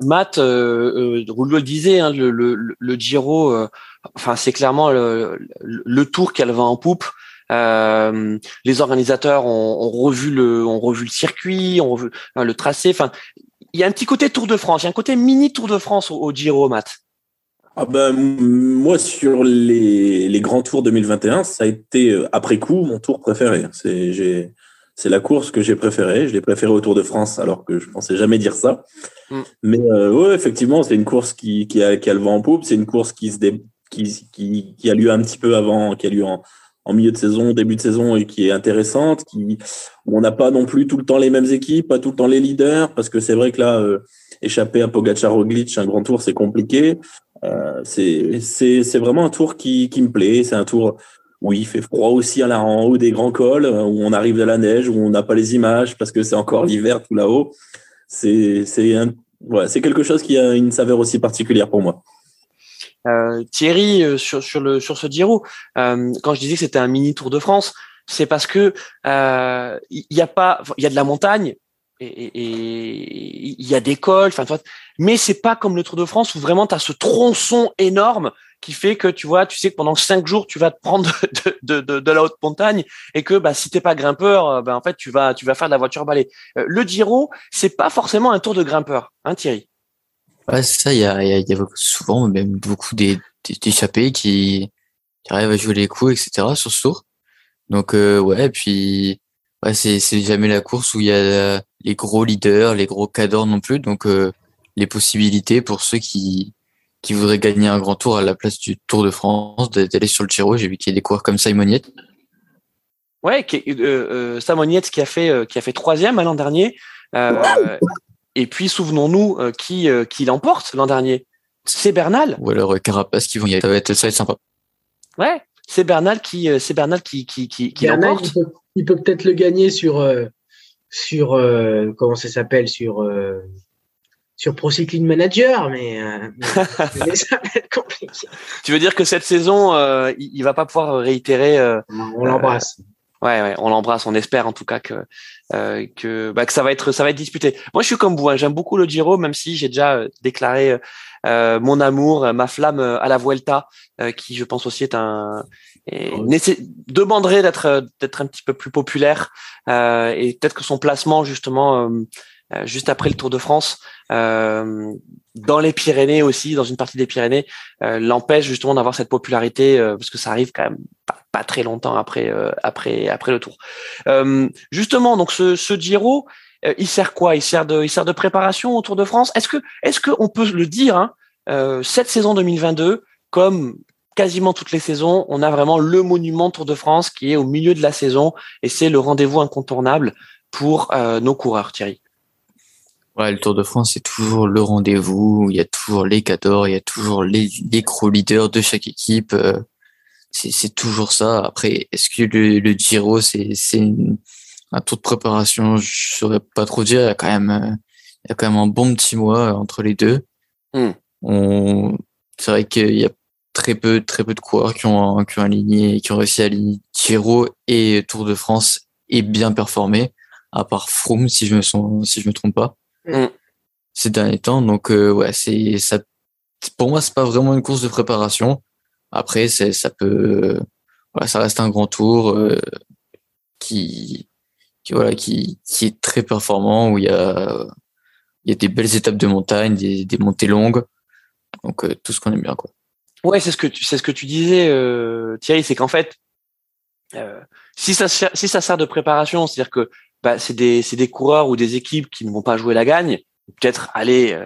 Matt, euh, le disait, hein, le, le, le, Giro, enfin c'est clairement le, le, tour qu'elle va en poupe. les organisateurs ont, ont, revu le, ont revu le circuit, ont revu le tracé. Enfin, il y a un petit côté Tour de France, il y a un côté mini Tour de France au, Giro, Matt. Ah ben, moi, sur les, les, grands tours 2021, ça a été, euh, après coup, mon tour préféré. C'est, la course que j'ai préférée. Je l'ai préférée au Tour de France, alors que je pensais jamais dire ça. Mm. Mais euh, ouais, effectivement, c'est une course qui, qui, a, qui a le vent en poupe. C'est une course qui, se qui, qui, qui, a lieu un petit peu avant, qui a lieu en, en milieu de saison, début de saison et qui est intéressante, qui on n'a pas non plus tout le temps les mêmes équipes, pas tout le temps les leaders, parce que c'est vrai que là, euh, échapper à Pogacar Roglic, un grand tour, c'est compliqué. Euh, c'est c'est vraiment un tour qui, qui me plaît. C'est un tour où il fait froid aussi à la, en haut des grands cols, euh, où on arrive de la neige, où on n'a pas les images parce que c'est encore l'hiver tout là-haut. C'est c'est ouais, c'est quelque chose qui a une saveur aussi particulière pour moi. Euh, Thierry euh, sur, sur le sur ce Giro, euh, quand je disais que c'était un mini Tour de France, c'est parce que il y, a pas, il y a de la montagne et il y a des cols, enfin, mais c'est pas comme le Tour de France où vraiment tu as ce tronçon énorme qui fait que tu vois, tu sais que pendant cinq jours tu vas te prendre de, de, de, la haute montagne et que bah si t'es pas grimpeur, ben en fait tu vas tu vas faire de la voiture balai. le Giro, c'est pas forcément un tour de grimpeur, hein Thierry? Ouais, c'est ça. Il y a, il y a souvent même beaucoup d'échappés qui, qui arrivent à jouer les coups, etc. sur ce tour. Donc euh, ouais, puis ouais, c'est c'est jamais la course où il y a les gros leaders, les gros cadors non plus. Donc euh, les possibilités pour ceux qui qui voudraient gagner un grand tour à la place du Tour de France, d'aller sur le Giro. J'ai vu qu'il y a des coureurs comme Simon Yates. Ouais, qui, euh, euh, Simon Yates qui a fait euh, qui a fait troisième l'an dernier. Euh, et puis, souvenons-nous euh, qui, euh, qui l'emporte l'an dernier? C'est Bernal. Ou alors euh, Carapace qui vont y aller. Ça va être, ça va être sympa. Ouais, c'est Bernal qui, c'est Bernal qui, qui, qui, qui l'emporte. Il peut, peut-être le gagner sur, sur comment ça s'appelle, sur, sur Pro Cycling Manager, mais, mais, ça va être compliqué. Tu veux dire que cette saison, il, il va pas pouvoir réitérer. on l'embrasse. Ouais, ouais, on l'embrasse, on espère en tout cas que euh, que, bah, que ça va être ça va être disputé. Moi, je suis comme vous, hein, j'aime beaucoup le Giro, même si j'ai déjà euh, déclaré euh, mon amour, ma flamme à la Vuelta, qui je pense aussi est un demanderait d'être d'être un petit peu plus populaire et peut-être que son placement justement juste après le Tour de France dans les Pyrénées aussi, dans une partie des Pyrénées, l'empêche justement d'avoir cette popularité parce que ça arrive quand même pas très longtemps après euh, après après le Tour. Euh, justement, donc ce, ce Giro, euh, il sert quoi? Il sert de il sert de préparation au Tour de France? Est-ce que est-ce que on peut le dire hein, cette saison 2022 comme quasiment toutes les saisons, on a vraiment le monument Tour de France qui est au milieu de la saison et c'est le rendez-vous incontournable pour nos coureurs, Thierry? Ouais, le Tour de France, c'est toujours le rendez-vous. Il y a toujours les cadors, il y a toujours les, les leaders de chaque équipe c'est toujours ça. Après, est-ce que le, le Giro, c'est un tour de préparation? Je saurais pas trop dire. Il y a quand même, il y a quand même un bon petit mois entre les deux. Hmm. On, c'est vrai qu'il y a très peu, très peu de coureurs qui ont, qui ont aligné, qui ont réussi à aligner Giro et Tour de France et bien performé, à part Froome, si je me sens, si je me trompe pas, hmm. ces derniers temps. Donc, euh, ouais, c'est, ça, pour moi, c'est pas vraiment une course de préparation. Après, c'est, ça peut, voilà, ça reste un grand tour euh, qui, qui, voilà, qui, qui est très performant où il y a, il y a des belles étapes de montagne, des, des montées longues, donc euh, tout ce qu'on aime bien, quoi. Ouais, c'est ce que tu, c'est ce que tu disais, euh, Thierry, c'est qu'en fait, euh, si ça si ça sert de préparation, c'est-à-dire que bah, c'est des, des coureurs ou des équipes qui ne vont pas jouer la gagne, peut-être aller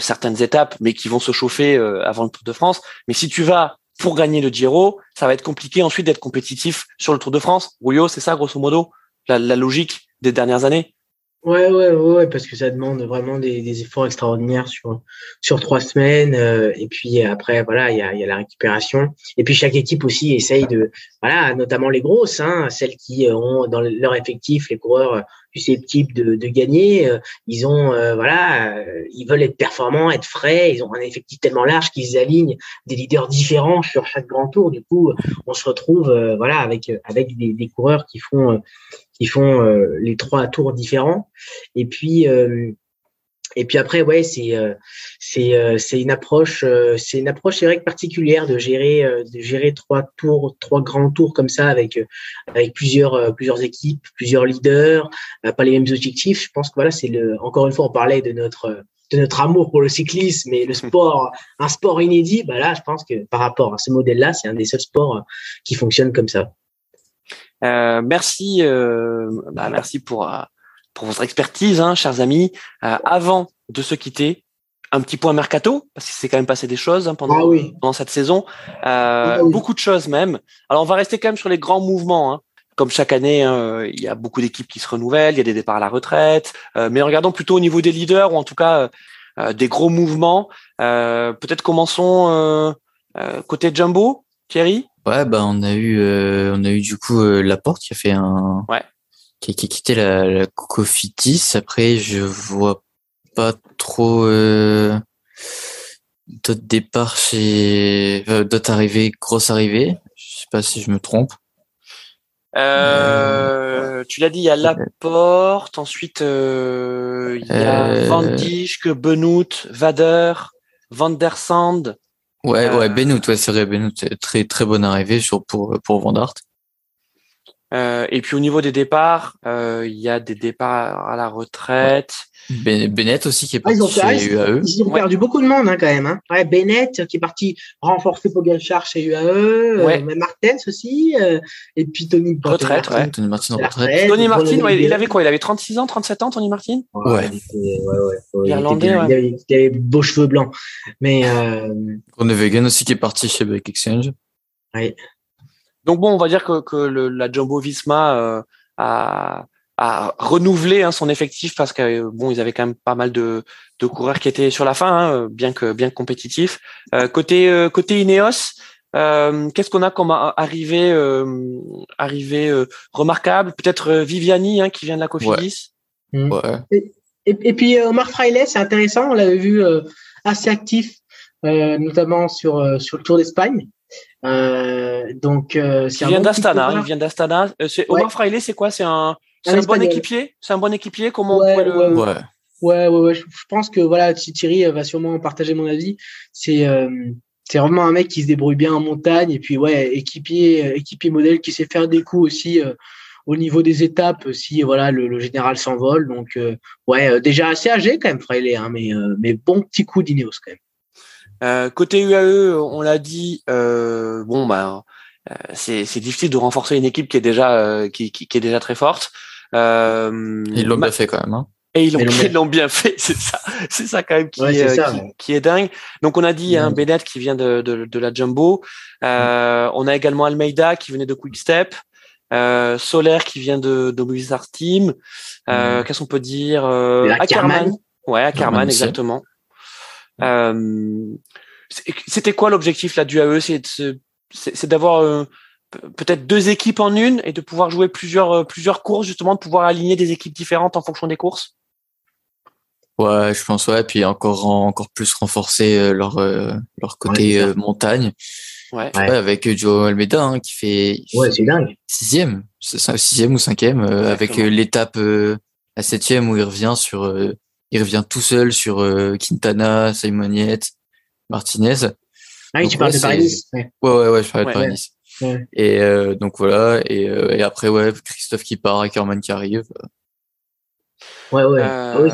certaines étapes, mais qui vont se chauffer avant le Tour de France. Mais si tu vas pour gagner le Giro, ça va être compliqué ensuite d'être compétitif sur le Tour de France. Rouillot, c'est ça grosso modo la, logique des dernières années? Ouais, ouais, ouais, parce que ça demande vraiment des, efforts extraordinaires sur sur trois semaines. Euh, et puis après, voilà, il y a, y a la récupération. Et puis chaque équipe aussi essaye de, voilà, notamment les grosses, hein, celles qui ont dans leur effectif les coureurs susceptibles de, de gagner. Euh, ils ont, euh, voilà, euh, ils veulent être performants, être frais. Ils ont un effectif tellement large qu'ils alignent des leaders différents sur chaque grand tour. Du coup, on se retrouve, voilà, avec avec des, des, coureurs qui font qui font les trois tours différents. Et puis et puis après, ouais, c'est euh, c'est euh, c'est une approche, euh, c'est une approche c'est vrai particulière de gérer de gérer trois tours, trois grands tours comme ça avec avec plusieurs plusieurs équipes, plusieurs leaders, pas les mêmes objectifs. Je pense que voilà, c'est le encore une fois, on parlait de notre de notre amour pour le cyclisme et le sport, un sport inédit. Bah là, je pense que par rapport à ce modèle-là, c'est un des seuls sports qui fonctionne comme ça. merci, bah, merci pour pour votre expertise, hein, chers amis. Euh, avant de se quitter, un petit point mercato, parce qu'il s'est quand même passé des choses hein, pendant, ah pendant cette saison. Euh, ah beaucoup de choses même. Alors on va rester quand même sur les grands mouvements. Hein. Comme chaque année, hein, il y a beaucoup d'équipes qui se renouvellent, il y a des départs à la retraite. Euh, mais regardons plutôt au niveau des leaders, ou en tout cas des gros mouvements. Peut-être commençons côté Jumbo, Thierry? Ouais, bah on a eu, on a eu du coup Laporte qui a fait un, ouais qui, qui a quitté la, la Cofitis. Après, je vois pas trop euh, d'autres départs chez euh, d'autres arrivées, grosses arrivées. Je sais pas si je me trompe. Euh, tu l'as dit, il y a Laporte, ensuite euh, il y a euh, Van Dijk, Benoît, Vader, Van der Sand. Ouais, ouais, Benoît, ouais, c'est vrai, Benoît, très très bonne arrivée pour pour Van Dart. Euh, et puis au niveau des départs, euh, il y a des départs à la retraite. Bennett aussi qui est parti ah, ils ont, chez UAE. Ils ont perdu beaucoup de monde hein, quand même. Hein. Ouais, Bennett qui est parti renforcer Pogacar chez UAE, euh, ouais. euh, Martens aussi, euh, et puis Tony retraite, ouais. Tony Martin en retraite. Tony Martin, ouais, il avait quoi Il avait 36 ans, 37 ans, Tony Martin? Ouais. Il ouais, Irlandais, il, avait, il avait beaux cheveux blancs. Mais euh... Vegan aussi qui est parti chez Bike Exchange. Ouais. Donc bon, on va dire que, que le, la Jumbo Visma euh, a, a, renouvelé hein, son effectif parce que bon, ils avaient quand même pas mal de, de coureurs qui étaient sur la fin, hein, bien que bien compétitifs. Euh, côté euh, côté Ineos, euh, qu'est-ce qu'on a comme arrivé arrivé remarquable? Peut-être Viviani hein, qui vient de la Cofidis. Ouais. Mmh. Et, et, puis Omar Fraile, c'est intéressant. On l'avait vu assez actif, notamment sur sur le Tour d'Espagne. Euh, donc, euh, il vient d'Astana. Il vient d'Astana. Euh, Omar ouais. Fraile, c'est quoi? C'est un, bon équipier? C'est un bon équipier? Comment ouais, on pourrait le ouais. Ouais, ouais, ouais. Je, pense que voilà, Thierry va sûrement partager mon avis. C'est euh, c'est vraiment un mec qui se débrouille bien en montagne et puis ouais, équipier, équipier modèle qui sait faire des coups aussi euh, au niveau des étapes si voilà le, le général s'envole. Donc euh, ouais, déjà assez âgé quand même Fraile, hein, mais mais bon petit coup d'Ineos quand même. Euh, côté UAE, on l'a dit, euh, bon bah euh, c'est difficile de renforcer une équipe qui est déjà euh, qui, qui, qui, est déjà très forte. Euh, ils l'ont bien fait quand même. Hein. Et ils l'ont bien fait, c'est ça, c'est ça quand même qui, ouais, est, ça, qui, ouais. qui, est dingue. Donc on a dit un hein, Bennett qui vient de, de, de la Jumbo. Euh, on a également Almeida qui venait de Quick Step. Euh, Solaire qui vient de, de Movistar Team. Euh, Qu'est-ce qu'on peut dire euh, Ackerman. Ouais, Ackerman, exactement. Euh, c'était quoi l'objectif là du AE C'est d'avoir euh, peut-être deux équipes en une et de pouvoir jouer plusieurs euh, plusieurs courses justement, de pouvoir aligner des équipes différentes en fonction des courses? Ouais, je pense ouais, puis encore encore plus renforcer leur leur côté ouais, montagne. Ouais. ouais. avec Joe Almeida hein, qui fait ouais, c'est dingue. sixième, sixième ou cinquième, euh, avec l'étape euh, à septième où il revient sur il revient tout seul sur euh, Quintana, Simoniette, Martinez. Ah oui, tu parles de Paris. Ouais. ouais, ouais, ouais, je parlais de Paris. Ouais. Et euh, donc voilà, et, euh, et, après, ouais, Christophe qui part, Ackerman qui arrive. Ouais, ouais. Euh... Ah ouais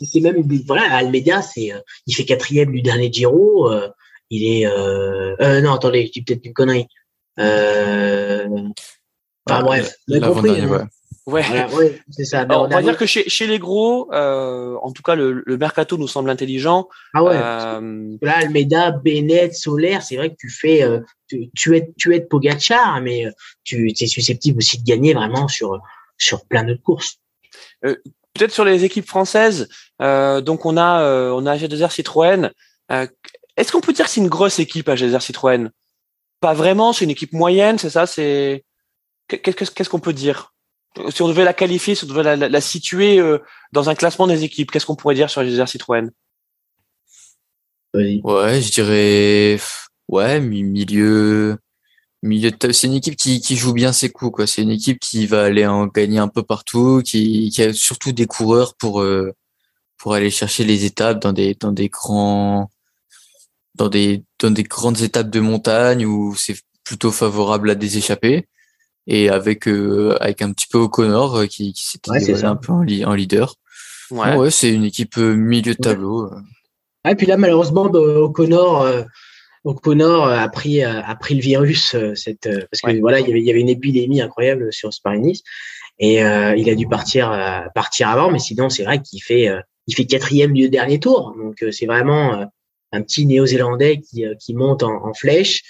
c'est même, voilà, Almeida, c'est, il fait quatrième du dernier Giro. Euh, il est, euh, non, attendez, je dis peut-être une connerie. Enfin bref, vous avez compris. Hein. Ouais. Ouais, c'est ça. Alors, on va dire que chez, chez les gros, euh, en tout cas, le, le, mercato nous semble intelligent. Ah ouais. Euh... Là, Almeida, Bennett, Solaire, c'est vrai que tu fais, euh, tu, tu es, tu es de Pogacar, mais euh, tu es susceptible aussi de gagner vraiment sur sur plein d'autres courses. Euh, Peut-être sur les équipes françaises. Euh, donc on a on a G2R Citroën. Est-ce qu'on peut dire que c'est une grosse équipe à G2R Citroën? Pas vraiment. C'est une équipe moyenne, c'est ça. C'est qu'est-ce qu'on peut dire? Si on devait la qualifier, si on devait la, la, la situer euh, dans un classement des équipes, qu'est-ce qu'on pourrait dire sur les Citroën? Oui. Ouais, je dirais ouais milieu milieu de c'est une équipe qui, qui joue bien ses coups quoi. C'est une équipe qui va aller en gagner un peu partout, qui, qui a surtout des coureurs pour euh, pour aller chercher les étapes dans des dans des grands dans des dans des grandes étapes de montagne où c'est plutôt favorable à des échappées et avec euh, avec un petit peu O'Connor euh, qui, qui s'était Ouais, un peu en, li- en leader. Ouais. Ouais, c'est une équipe euh, milieu de tableau. Et puis là, malheureusement, bah, O'Connor, euh, O'Connor a pris, a pris le virus, cette, parce que Ouais. voilà, il y avait, il y avait une épidémie incroyable sur Spa-Nice et euh, il a dû partir, euh, partir avant. Mais sinon, c'est vrai qu'il fait, euh, il fait quatrième du dernier tour. Donc, euh, c'est vraiment euh, un petit Néo-Zélandais qui, euh, qui monte en, en flèche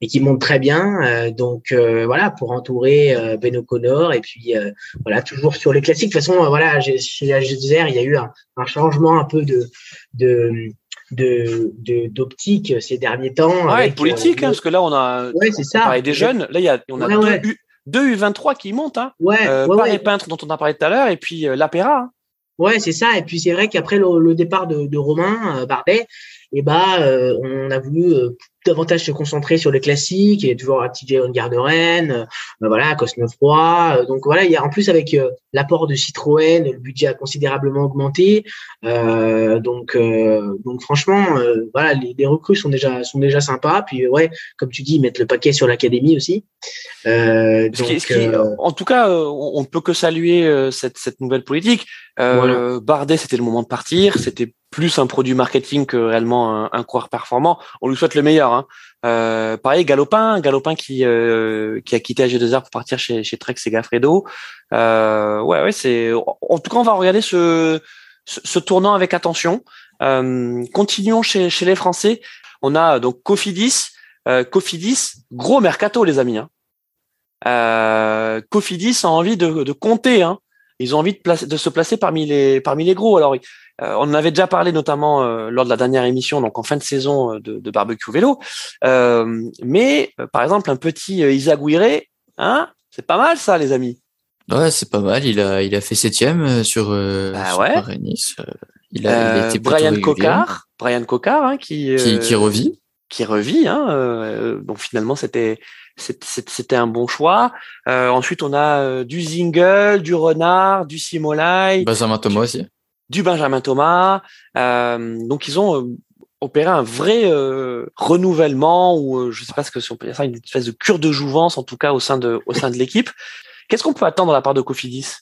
et qui monte très bien. Euh, donc, euh, voilà, pour entourer euh, Ben O'Connor et puis euh, voilà, toujours sur les classiques. De toute façon, voilà, chez chez la GZR, il y a eu un, un changement un peu de, de de de- d'optique ces derniers temps. Ouais, avec, politique, euh, hein, parce que là, on a ouais, c'est ça. des jeunes. Là, il y a, on a Ouais, deux. U, deux U23 qui montent. Hein. Ouais, Euh, ouais, Paris. Peintre, dont on a parlé tout à l'heure, et puis euh, l'Apéra. hein. Ouais, c'est ça. Et puis c'est vrai qu'après le, le départ de, de Romain Bardet, et bah, euh, on a voulu euh, davantage se concentrer sur les classiques. Il y a toujours TJ Garderen, euh, voilà, Cosnefroy. Euh, donc voilà, il y a en plus avec l'apport de Citroën, le budget a considérablement augmenté. Donc donc franchement, voilà, les, les recrues sont déjà sont déjà sympas. Puis ouais, comme tu dis, mettre le paquet sur l'académie aussi. Euh, qui- donc, qui- euh, en tout cas, on ne peut que saluer cette, cette nouvelle politique. Euh, Bardet, c'était le moment de partir. C'était plus un produit marketing que réellement un, un coureur performant. On lui souhaite le meilleur. Hein. Euh, pareil, Galopin, Galopin qui euh, qui a quitté AG2R pour partir chez chez Trek Segafredo. Euh, ouais, ouais, c'est. En tout cas, on va regarder ce ce, tournant avec attention. Euh, continuons chez chez les Français. On a donc Cofidis. Cofidis, gros mercato, les amis. Hein. Euh, Cofidis a envie de, de compter. Hein. Ils ont envie de, placer, de se placer parmi les parmi les gros. Alors, euh, on en avait déjà parlé notamment euh, lors de la dernière émission, donc en fin de saison euh, de, de barbecue vélo. Mais par exemple, un petit euh, Isaguirre, hein, c'est pas mal ça, les amis. Ouais, c'est pas mal. Il a, il a fait septième sur, Bah sur ouais. Paris-Nice. Euh, Il a, il a été Brian. Cocard, Brian Cocard, hein, qui, qui, qui revit. qui revit. Hein, euh, donc finalement, c'était c'était- c'était un bon choix. Euh, ensuite, on a euh, du Zingle, du Renard, du Simolai, Benjamin Thomas aussi. Du Benjamin Thomas. Euh, donc ils ont euh, opéré un vrai euh, renouvellement ou euh, je sais pas ce que si on peut dire ça, une espèce de cure de jouvence en tout cas au sein de au sein de l'équipe. Qu'est-ce qu'on peut attendre de la part de Cofidis?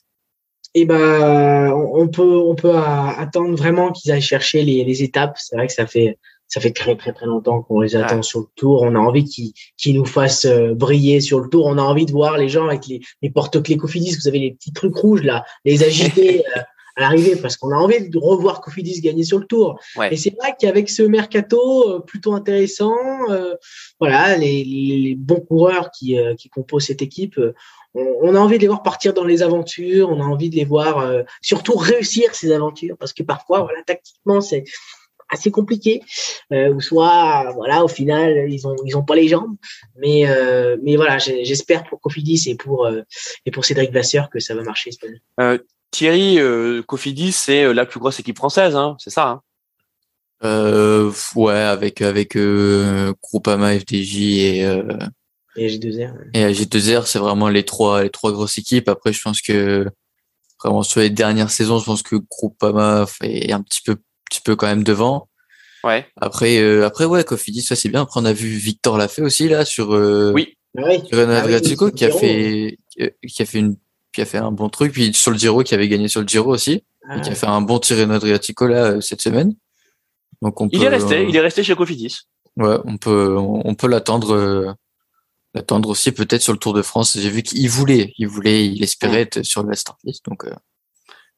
Et ben, on peut, on peut a- attendre vraiment qu'ils aillent chercher les, les étapes. C'est vrai que ça fait, ça fait très très très longtemps qu'on les attend Ouais. sur le tour. On a envie qu'ils, qu'ils nous fassent euh, briller sur le tour. On a envie de voir les gens avec les, les porte-clés Cofidis. Vous avez les petits trucs rouges là, les agiter euh, à l'arrivée parce qu'on a envie de revoir Cofidis gagner sur le tour. Ouais. Et c'est vrai qu'avec ce mercato euh, plutôt intéressant, euh, voilà, les, les, bons coureurs qui, euh, qui composent cette équipe. euh, on, on a envie de les voir partir dans les aventures, on a envie de les voir euh, surtout réussir ces aventures, parce que parfois, voilà, tactiquement, c'est assez compliqué, euh, ou soit, voilà, au final, ils ont ils ont pas les jambes, mais euh, mais voilà, j'espère pour Cofidis et pour euh, et pour Cédric Vasseur que ça va marcher. cette année. Thierry euh, Cofidis, c'est euh, la plus grosse équipe française, hein, c'est ça. Hein? Euh, ouais, avec, avec euh, Groupama, FDJ et, euh, Et G2R. et AG2R, c'est vraiment les trois, les trois grosses équipes. Après, je pense que vraiment sur les dernières saisons, je pense que Groupama est un petit peu, petit peu quand même devant. ouais. Après, euh, après ouais, Cofidis, ça c'est bien. Après, on a vu Victor l'a fait aussi là sur euh, Oui. Ah oui. sur Ah oui, qui a fait qui a fait une qui a fait un bon truc puis sur le Giro qui avait gagné sur le Giro aussi Ah, et qui a fait un bon tir Renault Adriatico là euh, cette semaine. Donc on Il peut est resté, euh, il est resté chez Cofidis. Ouais, on peut, on on peut l'attendre, euh, l'attendre aussi peut-être sur le Tour de France. J'ai vu qu'il voulait, il voulait, il espérait être sur la startlist. Donc, euh,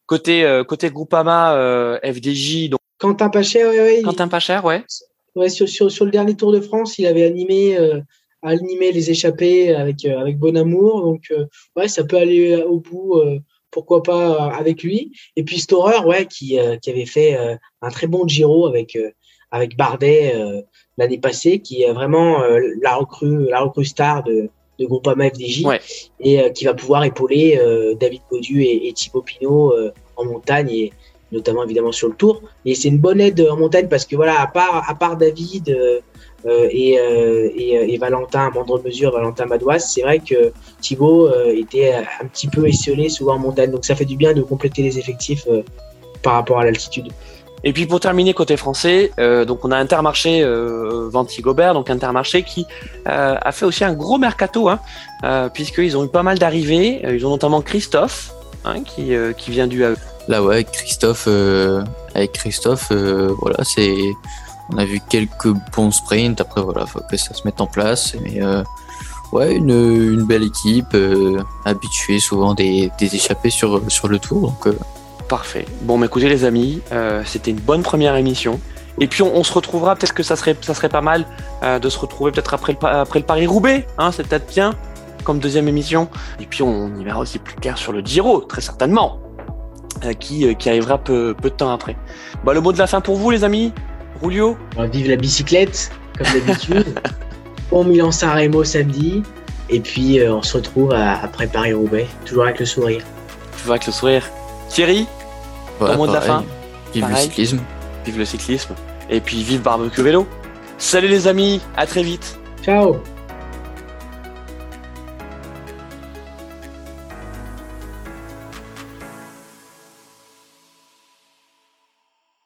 Côté euh, côté Groupama, euh, FDJ, donc Quentin Pachet, ouais, ouais, il- Quentin Pacher, ouais. Ouais, sur, sur, sur le dernier Tour de France, il avait animé, euh, animé les échappées avec, euh, avec bon amour. Donc, euh, ouais, ça peut aller euh, au bout, euh, pourquoi pas avec lui. Et puis Storer, ouais, qui, euh, qui avait fait euh, un très bon Giro avec, euh, avec Bardet euh, l'année passée, qui est vraiment euh, la, recrue, la recrue star de, de Groupama FDJ Ouais. et euh, qui va pouvoir épauler euh, David Godu et, et Thibaut Pinot euh, en montagne et notamment évidemment sur le tour. Et c'est une bonne aide en montagne parce que voilà, à part, à part David et, euh, et, euh, et Valentin, à moindre mesure, Valentin Madouas, c'est vrai que Thibaut euh, était un petit peu esselé souvent en montagne. Donc ça fait du bien de compléter les effectifs euh, par rapport à l'altitude. Et puis pour terminer côté français, euh, donc on a Intermarché euh, Venti Gobert, donc Intermarché qui euh, a fait aussi un gros mercato, hein, euh, puisqu'ils ont eu pas mal d'arrivées. Euh, Ils ont notamment Christophe, hein, qui, euh, qui vient du AE. Là, ouais, avec Christophe, euh, avec Christophe, euh, voilà, c'est, on a vu quelques bons sprints. Après, voilà, faut que ça se mette en place. Mais euh, ouais, une, belle équipe, euh, habituée souvent des, des échappées sur sur le tour. Euh, Parfait. Bon, mais écoutez les amis, c'était une bonne première émission. Et puis on, se retrouvera, peut-être que ça serait, ça serait pas mal de se retrouver peut-être après le, après le Paris-Roubaix, hein, c'est peut-être bien comme deuxième émission. Et puis on y verra aussi plus clair sur le Giro, très certainement, qui, qui arrivera peu, peu de temps après. Bah, le mot de la fin pour vous les amis, On va vivre la bicyclette, comme d'habitude. bon Milan-San Remo samedi. Et puis euh, on se retrouve à, après Paris-Roubaix, toujours avec le sourire. Tu vois avec le sourire. Thierry, voilà, mot de la pareil. Vive le cyclisme. vive le cyclisme. Et puis vive barbecue vélo. Salut les amis, à très vite. Ciao